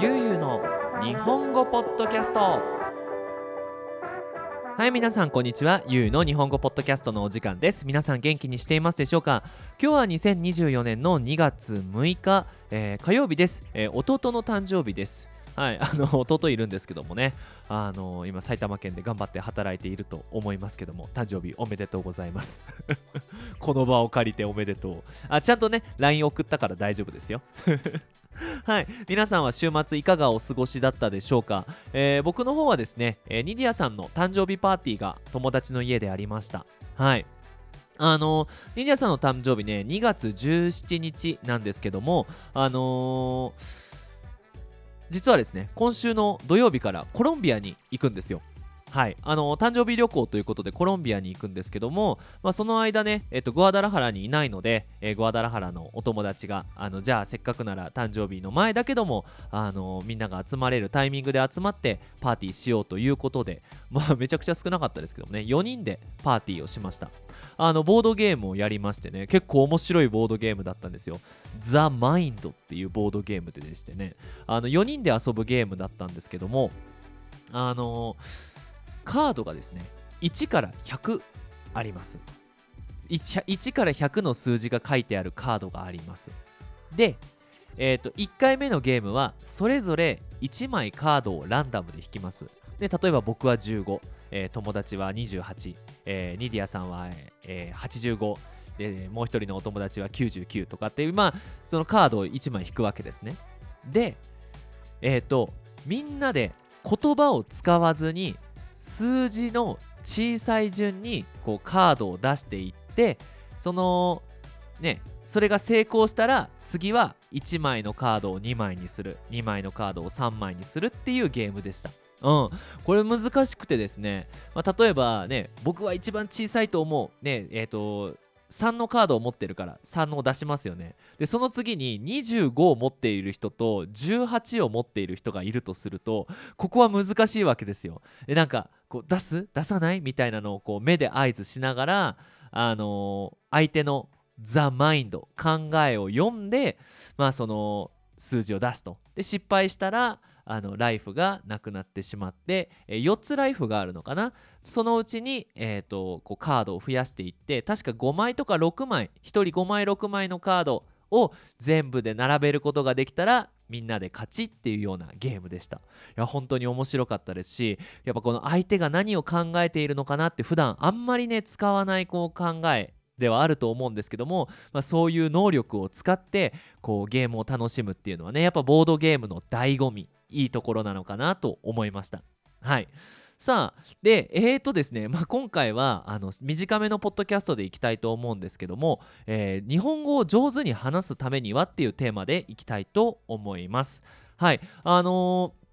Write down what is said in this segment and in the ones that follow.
ゆうゆうの日本語ポッドキャスト。はい皆さんこんにちは。ゆうの日本語ポッドキャストのお時間です。皆さん元気にしていますでしょうか？今日は2024年の2月6日、えー火曜日です、えー弟の誕生日です。はい、あの弟いるんですけどもね、あの今埼玉県で頑張って働いていると思いますけども、誕生日おめでとうございます。この場を借りておめでとう。あ、ちゃんとね、LINE 送ったから大丈夫ですよ。はい、皆さんは週末いかがお過ごしだったでしょうか、えー僕の方はですね、えーニディアさんの誕生日パーティーが友達の家でありました。はい。あのニディアさんの誕生日ね、2月17日なんですけども、あのー実はですね今週の土曜日からコロンビアに行くんですよはい、あの誕生日旅行ということでコロンビアに行くんですけども、まあ、その間ね、えっと、グアダラハラにいないので、えーグアダラハラのお友達があのじゃあせっかくなら誕生日の前だけどもあのみんなが集まれるタイミングで集まってパーティーしようということで、まあ、めちゃくちゃ少なかったですけどもね4人でパーティーをしました。あのボードゲームをやりましてね結構面白いボードゲームだったんですよ。ザ・マインドっていうボードゲームででしてねあの4人で遊ぶゲームだったんですけどもあのカードがですね1から100あります。1, 1から100の数字が書いてあるカードがあります。で、えー、と1回目のゲームはそれぞれ1枚カードをランダムで引きます。で例えば僕は15、えー友達は28、えーニディアさんは、えー85でもう一人のお友達は99とかっていうまあそのカードを1枚引くわけですね。でえっ、とみんなで言葉を使わずに数字の小さい順にこうカードを出していってそのねそれが成功したら次は1枚のカードを2枚にする2枚のカードを3枚にするっていうゲームでした。うん、これ難しくてですね、まあ、例えばね僕は一番小さいと思う。ねえっ、と3のカードを持ってるから3を出しますよね。でその次に25を持っている人と18を持っている人がいるとするとここは難しいわけですよ。でなんかこう出す？出さない？みたいなのをこう目で合図しながらあのー相手のザ・マインド考えを読んでまあその数字を出すと。で失敗したらあのライフがなくなってしまって、え4つライフがあるのかな？そのうちに、えー、とこうカードを増やしていって確か5枚とか6枚1人5枚6枚のカードを全部で並べることができたらみんなで勝ちっていうようなゲームでした。いや本当に面白かったですしやっぱこの相手が何を考えているのかなって普段あんまりね使わないこう考えではあると思うんですけども、まあ、そういう能力を使ってこうゲームを楽しむっていうのはねやっぱボードゲームの醍醐味。いいところなのかなと思いました。はい。さあでえーとですね、まあ、今回はあの短めのポッドキャストでいきたいと思うんですけども、えー日本語を上手に話すためにはっていうテーマでいきたいと思います。はい。あのー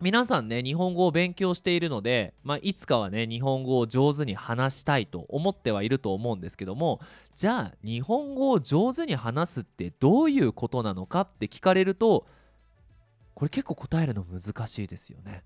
皆さんね日本語を勉強しているので、まあ、いつかはね日本語を上手に話したいと思ってはいると思うんですけどもじゃあ日本語を上手に話すってどういうことなのかって聞かれるとこれ結構答えるの難しいですよね。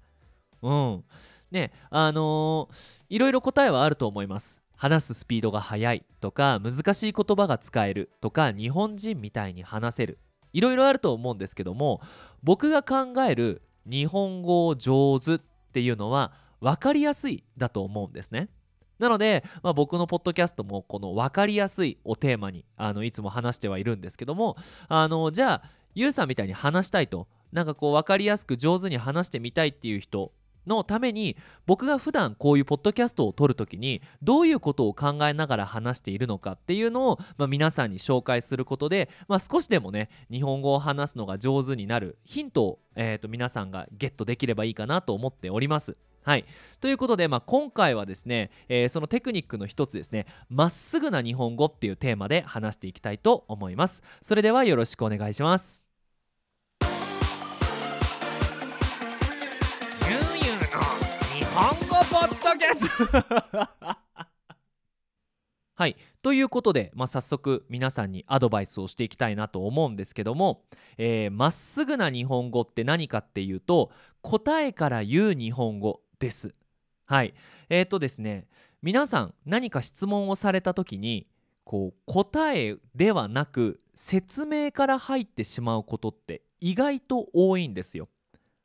うん。ねあのーいろいろ答えはあると思います。話すスピードが速いとか難しい言葉が使えるとか日本人みたいに話せるいろいろあると思うんですけども僕が考える日本語を上手っていうのは分かりやすいだと思うんですね。なので、まあ、僕のポッドキャストもこの分かりやすいをテーマにあのいつも話してはいるんですけどもあのじゃあゆうさんみたいに話したいとなんかこう分かりやすく上手に話してみたいっていう人のために僕が普段こういうポッドキャストを撮るときにどういうことを考えながら話しているのかっていうのを、まあ、皆さんに紹介することで、まあ、少しでもね日本語を話すのが上手になるヒントを、えー、と皆さんがゲットできればいいかなと思っております。はい、ということで、まあ、今回はですね、えーそのテクニックの一つですねまっすぐな日本語っていうテーマで話していきたいと思います。それではよろしくお願いします。日本語ポッドキャスト。はい。ということで、まあ、早速皆さんにアドバイスをしていきたいなと思うんですけどもえーま、っすぐな日本語って何かっていうと答えから言う日本語です。はい。えー、とですね皆さん何か質問をされた時にこう答えではなく説明から入ってしまうことって意外と多いんですよ。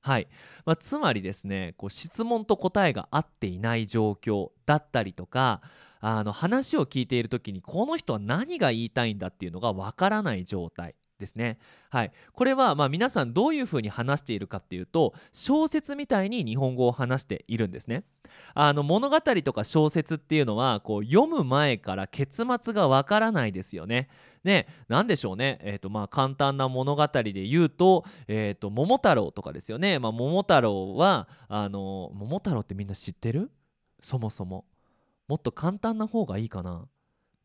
はい、まあ、つまりですねこう質問と答えが合っていない状況だったりとかあの話を聞いている時にこの人は何が言いたいんだっていうのがわからない状態。ですね。はい、これはまあ皆さんどういうふうに話しているかっていうと小説みたいに日本語を話しているんですね。あの物語とか小説っていうのはこう読む前から結末がわからないですよね。ね、何でしょうね、えーとまあ、簡単な物語で言うと「えーと、桃太郎」とかですよね。まあ、桃太郎はあの桃太郎ってみんな知ってる？そもそも。もっと簡単な方がいいかな。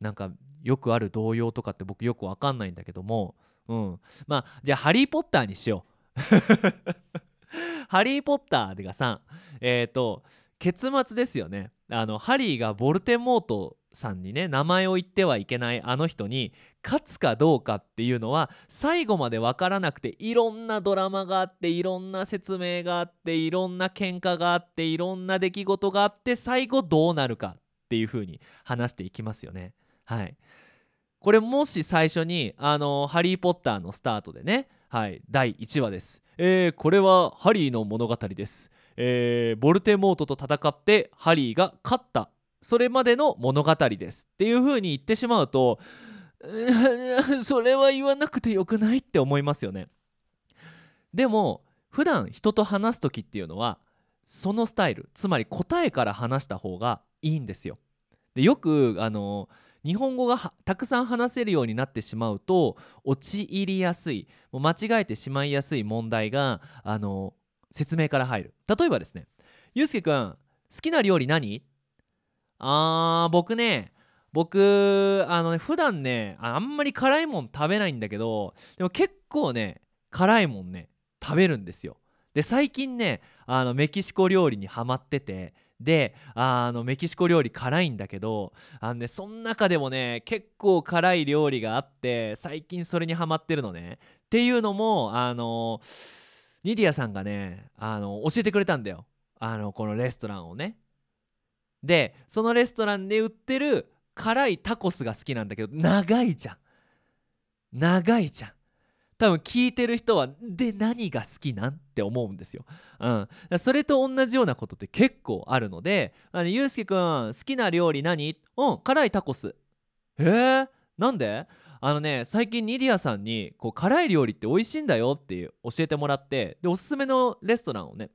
なんかよくある童謡とかって僕よくわかんないんだけどもうん。まあじゃあ「ハリー・ポッター」にしよう。ハリー・ポッターがさえっ、ー、と結末ですよね。あのハリーがボルテモートさんにね名前を言ってはいけないあの人に勝つかどうかっていうのは最後まで分からなくていろんなドラマがあっていろんな説明があっていろんな喧嘩があっていろんな出来事があって最後どうなるかっていう風に話していきますよね。はい。これもし最初にあの「ハリー・ポッター」のスタートでね、はい、第1話です、えー、これはハリーの物語です、えー、ボルテモートと戦ってハリーが勝った。それまでの物語です。っていう風に言ってしまうと それは言わなくてよくないって思いますよね。でも普段人と話す時っていうのはそのスタイルつまり答えから話した方がいいんですよ。でよくあの日本語がたくさん話せるようになってしまうと陥りやすいもう間違えてしまいやすい問題があの説明から入る。例えばですねゆうすけくん好きな料理何？あー僕ね僕あのね普段ねあんまり辛いもん食べないんだけどでも結構ね辛いもんね食べるんですよ。で最近ねあのメキシコ料理にハマっててであのメキシコ料理辛いんだけどあのねその中でもね結構辛い料理があって最近それにハマってるのね。っていうのもあのニディアさんがねあの教えてくれたんだよ。あのこのレストランをね。でそのレストランで売ってる辛いタコスが好きなんだけど長いじゃん。長いじゃん。多分聞いてる人はで何が好きなん？って思うんですよ。うん、それと同じようなことって結構あるので「あのゆうすけくん好きな料理何?」「うん辛いタコス」えー、なんで？あのね最近ニディアさんにこう辛い料理って美味しいんだよっていう教えてもらってでおすすめのレストランをね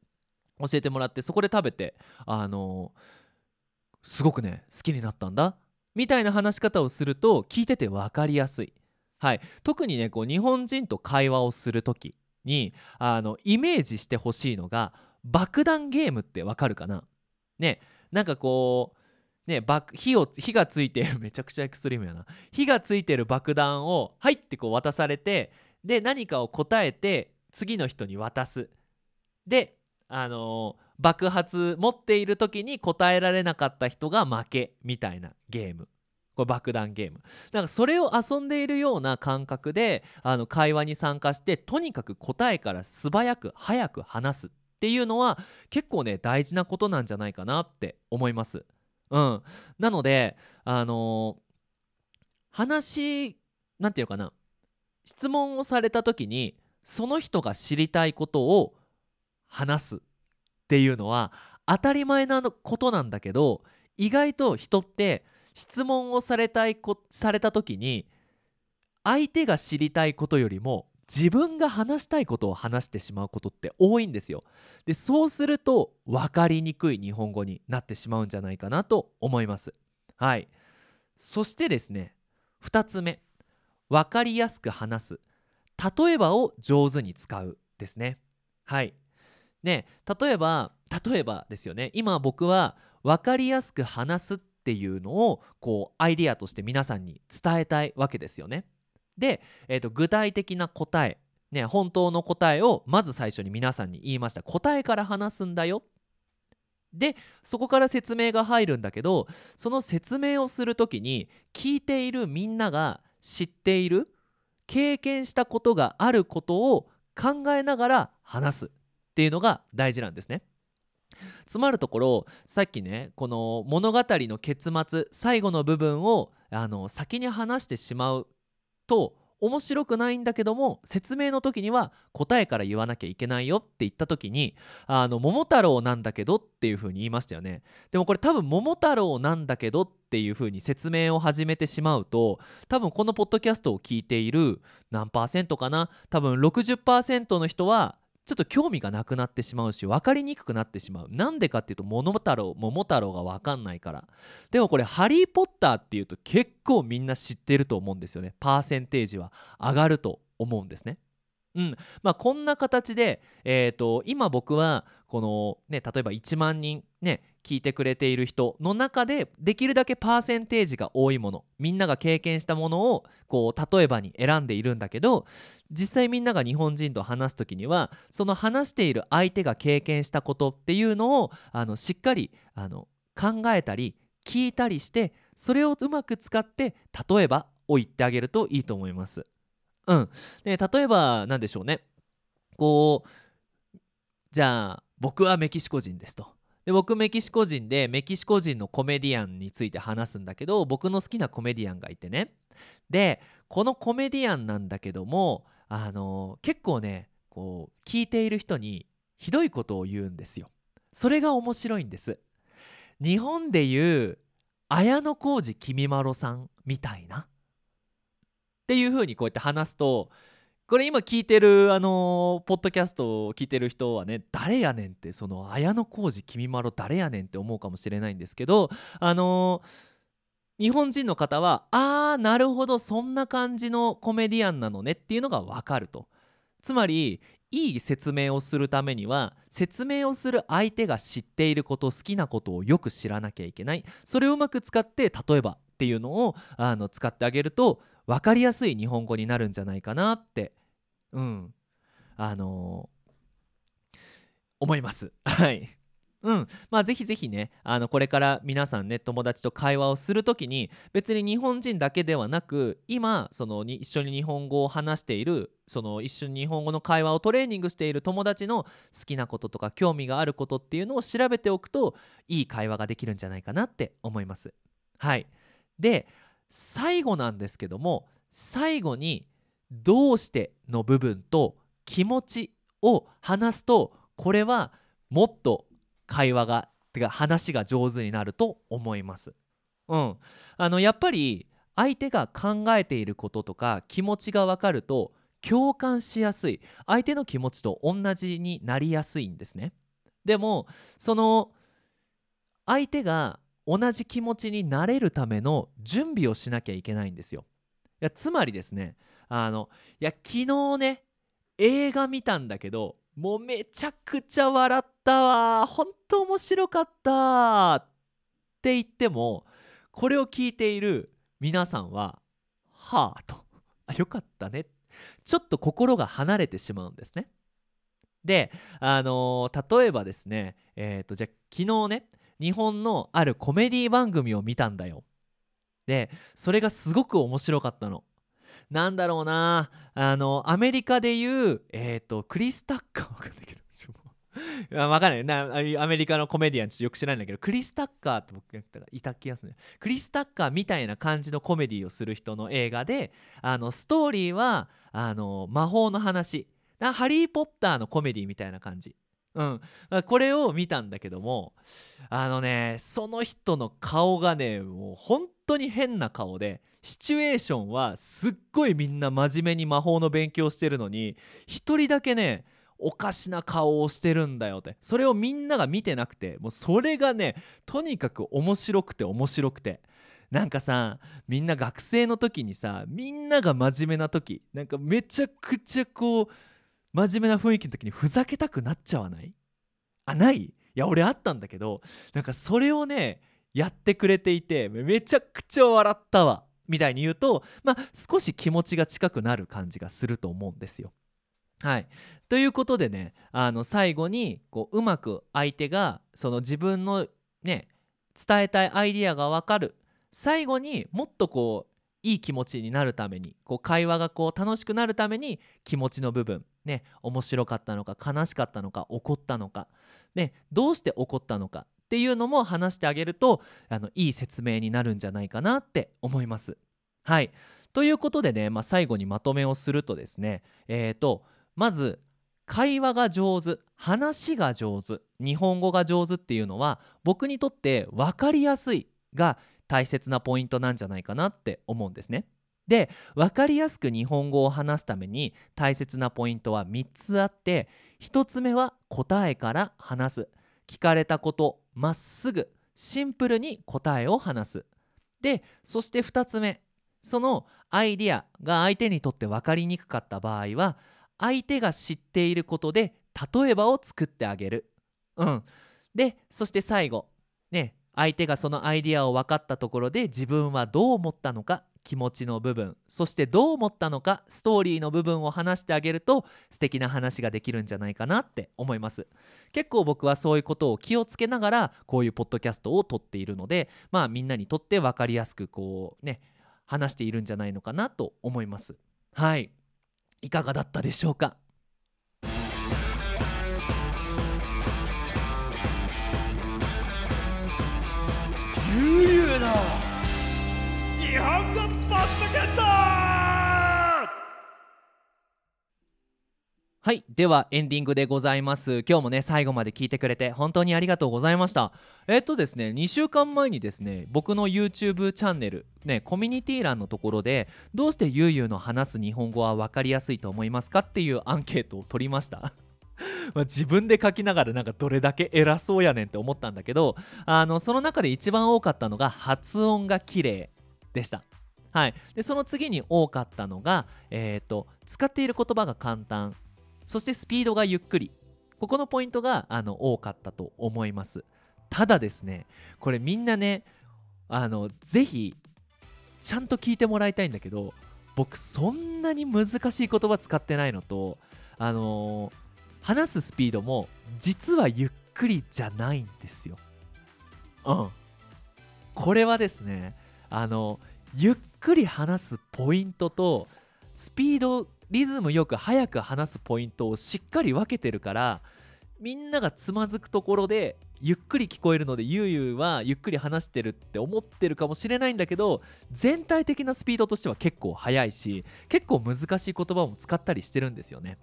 教えてもらってそこで食べてあのー、すごくね好きになったんだ？みたいな話し方をすると聞いてて分かりやすい。はい、特にねこう日本人と会話をする時にあのイメージしてほしいのが爆弾ゲームってわかるかな？ねなんかこうね火を火がついてる めちゃくちゃエクストリームやな。火がついてる爆弾を「はい」ってこう渡されてで何かを答えて次の人に渡す。であのー、爆発持っている時に答えられなかった人が負けみたいなゲーム。これ爆弾ゲーム。なんかそれを遊んでいるような感覚であの会話に参加してとにかく答えから素早く早く話すっていうのは結構ね大事なことなんじゃないかなって思います。うん、なのであのー、話なんていうかな。質問をされた時にその人が知りたいことを話すっていうのは当たり前なことなんだけど意外と人って質問をされたいこされた時に相手が知りたいことよりも自分が話したいことを話してしまうことって多いんですよ。でそうすると分かりにくい日本語になってしまうんじゃないかなと思います。はいそしてですね2つ目分かりやすく話す例えばを上手に使うですね。はいね例えば例えばですよね今僕は分かりやすく話すっっていうのをこうアイディアとして皆さんに伝えたいわけですよね。で、えー、と具体的な答え、ね、本当の答えをまず最初に皆さんに言いました答えから話すんだよでそこから説明が入るんだけどその説明をする時に聞いているみんなが知っている経験したことがあることを考えながら話すっていうのが大事なんですね。つまるところさっきねこの物語の結末最後の部分をあの先に話してしまうと面白くないんだけども説明の時には答えから言わなきゃいけないよって言った時にあの桃太郎なんだけどっていう風に言いましたよね。でもこれ多分桃太郎なんだけどっていう風に説明を始めてしまうと多分このポッドキャストを聞いている何パーセントかな？多分60%の人はちょっと興味がなくなってしまうし分かりにくくなってしまう。なんでかっていうと桃太郎桃太郎が分かんないから。でもこれ「ハリー・ポッター」っていうと結構みんな知ってると思うんですよね。パーセンテージは上がると思うんですね。うんまあ、こんな形で、えーと、今僕はこの、ね、例えば1万人、ね、聞いてくれている人の中でできるだけパーセンテージが多いものみんなが経験したものをこう例えばに選んでいるんだけど実際みんなが日本人と話す時にはその話している相手が経験したことっていうのをあのしっかりあの考えたり聞いたりしてそれをうまく使って例えばを言ってあげるといいと思います。うん、で例えば何でしょうね。こうじゃあ僕はメキシコ人ですと。で僕メキシコ人でメキシコ人のコメディアンについて話すんだけど僕の好きなコメディアンがいてね。でこのコメディアンなんだけどもあの結構ねこう聞いている人にひどいことを言うんですよ。それが面白いんです。日本でいう綾小路きみまろさんみたいなっていう風にこうやって話すとこれ今聞いてるあの、ポッドキャストを聞いてる人はね誰やねんってその綾小路きみまろ誰やねんって思うかもしれないんですけどあの、日本人の方はあーなるほどそんな感じのコメディアンなのねっていうのが分かると。つまりいい説明をするためには説明をする相手が知っていること好きなことをよく知らなきゃいけない。それをうまく使って例えばっていうのをあの使ってあげると分かりやすい日本語になるんじゃないかなってうん。あのー、思います。はい。うん。まあぜひぜひねあのこれから皆さんね友達と会話をする時に別に日本人だけではなく今そのに一緒に日本語を話しているその一緒に日本語の会話をトレーニングしている友達の好きなこととか興味があることっていうのを調べておくといい会話ができるんじゃないかなって思います。はい。で最後なんですけども最後に「どうして」の部分と「気持ち」を話すとこれはもっと会話がてか話が上手になると思います。うん、あのやっぱり相手が考えていることとか気持ちが分かると共感しやすい相手の気持ちと同じになりやすいんですね。でもその相手が同じ気持ちになれるための準備をしなきゃいけないんですよ。いやつまりですねあのいや昨日ね映画見たんだけどもうめちゃくちゃ笑ったわ本当面白かったって言ってもこれを聞いている皆さんは「はあ」と「あよかったね」ちょっと心が離れてしまうんですね。であのー、例えばですねえっ、ー、とじゃあ昨日ね日本のあるコメディ番組を見たんだよ。でそれがすごく面白かったの。なんだろうな。あのアメリカでいうえっ、ー、とクリス・タッカーわかんないけど。わかんない。なアメリカのコメディアンちょっとよく知らないんだけどクリス・タッカーって僕がいた気がするね。クリス・タッカーみたいな感じのコメディをする人の映画であのストーリーはあの魔法の話。ハリー・ポッターのコメディみたいな感じ。うん、これを見たんだけどもあのねその人の顔がねもう本当に変な顔でシチュエーションはすっごいみんな真面目に魔法の勉強してるのに一人だけねおかしな顔をしてるんだよって。それをみんなが見てなくてもうそれがねとにかく面白くて面白くて。なんかさみんな学生の時にさみんなが真面目な時なんかめちゃくちゃこう真面目な雰囲気の時にふざけたくなっちゃわない？あない？いや俺あったんだけどなんかそれをねやってくれていてめちゃくちゃ笑ったわみたいに言うとまあ少し気持ちが近くなる感じがすると思うんですよ。はい、ということでねあの最後にこううまく相手がその自分のね伝えたいアイディアが分かる。最後にもっとこういい気持ちになるためにこう会話がこう楽しくなるために気持ちの部分ね面白かったのか悲しかったのか怒ったのか、ね、どうして怒ったのかっていうのも話してあげるとあのいい説明になるんじゃないかなって思います。はいということでね、まあ、最後にまとめをするとですねえっ、とまず会話が上手話が上手日本語が上手っていうのは僕にとって分かりやすいが大切なポイントなんじゃないかなって思うんですね。で分かりやすく日本語を話すために大切なポイントは3つあって1つ目は答えから話す聞かれたことまっすぐシンプルに答えを話すでそして2つ目そのアイディアが相手にとって分かりにくかった場合は相手が知っていることで例えばを作ってあげる。うん、でそして最後ね相手がそのアイディアを分かったところで自分はどう思ったのか気持ちの部分そしてどう思ったのかストーリーの部分を話してあげると素敵な話ができるんじゃないかなって思います。結構僕はそういうことを気をつけながらこういうポッドキャストを撮っているのでまあみんなにとって分かりやすくこうね話しているんじゃないのかなと思います。はい。いかがだったでしょうか？ゆうゆうの。日本語ポッドキャスト。はいではエンディングでございます。今日もね最後まで聞いてくれて本当にありがとうございました。えっとですね2週間前にですね僕の YouTube チャンネルねコミュニティ欄のところでどうしてゆうゆうの話す日本語は分かりやすいと思いますかっていうアンケートを取りました。ま自分で書きながらなんかどれだけ偉そうやねんって思ったんだけどあのその中で一番多かったのが発音が綺麗でした。はい、でその次に多かったのが、えーと、使っている言葉が簡単。そしてスピードがゆっくり。ここのポイントがあの多かったと思います。ただですねこれみんなねあのぜひちゃんと聞いてもらいたいんだけど僕そんなに難しい言葉使ってないのとあのー、話すスピードも実はゆっくりじゃないんですようんこれはですねあのゆっくり話すポイントとスピードリズムよく早く話すポイントをしっかり分けてるからみんながつまずくところでゆっくり聞こえるのでゆうゆうはゆっくり話してるって思ってるかもしれないんだけど全体的なスピードとしては結構速いし結構難しい言葉も使ったりしてるんですよね。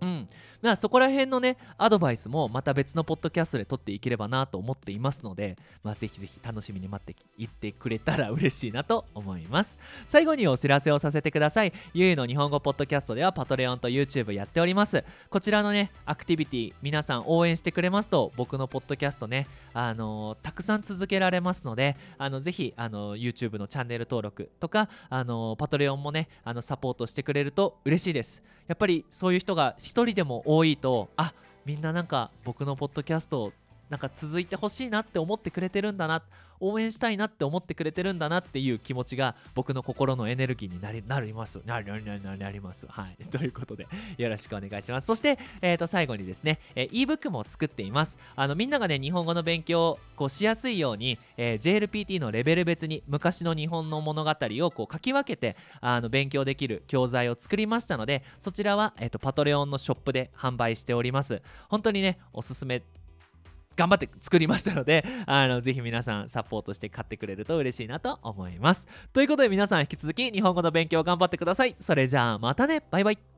うん、まあそこら辺のねアドバイスもまた別のポッドキャストで撮っていければなと思っていますので、まあ、ぜひぜひ楽しみに待っていってくれたら嬉しいなと思います。最後にお知らせをさせてください。ゆいの日本語ポッドキャストではパトレオンと YouTube やっておりますこちらのねアクティビティ皆さん応援してくれますと僕のポッドキャストねあのー、たくさん続けられますのであのぜひあの YouTube のチャンネル登録とかあのパトレオンもねあのサポートしてくれると嬉しいです。やっぱりそういう人が1人でも多いとあみんななんか僕のポッドキャストなんか続いてほしいなって思ってくれてるんだな応援したいなって思ってくれてるんだなっていう気持ちが僕の心のエネルギーになりなります。なりなりなりなります。はい。ということで、よろしくお願いします。そして、えー、と最後にですね、えー、ebook も作っています。あのみんながね、日本語の勉強をこうしやすいように、えー、JLPT のレベル別に昔の日本の物語をこう書き分けてあの勉強できる教材を作りましたので、そちらは、えーと、パトレオンのショップで販売しております。本当にね、おすすめ頑張って作りましたので、あの、ぜひ皆さんサポートして買ってくれると嬉しいなと思います。ということで皆さん引き続き日本語の勉強頑張ってください。それじゃあまたねバイバイ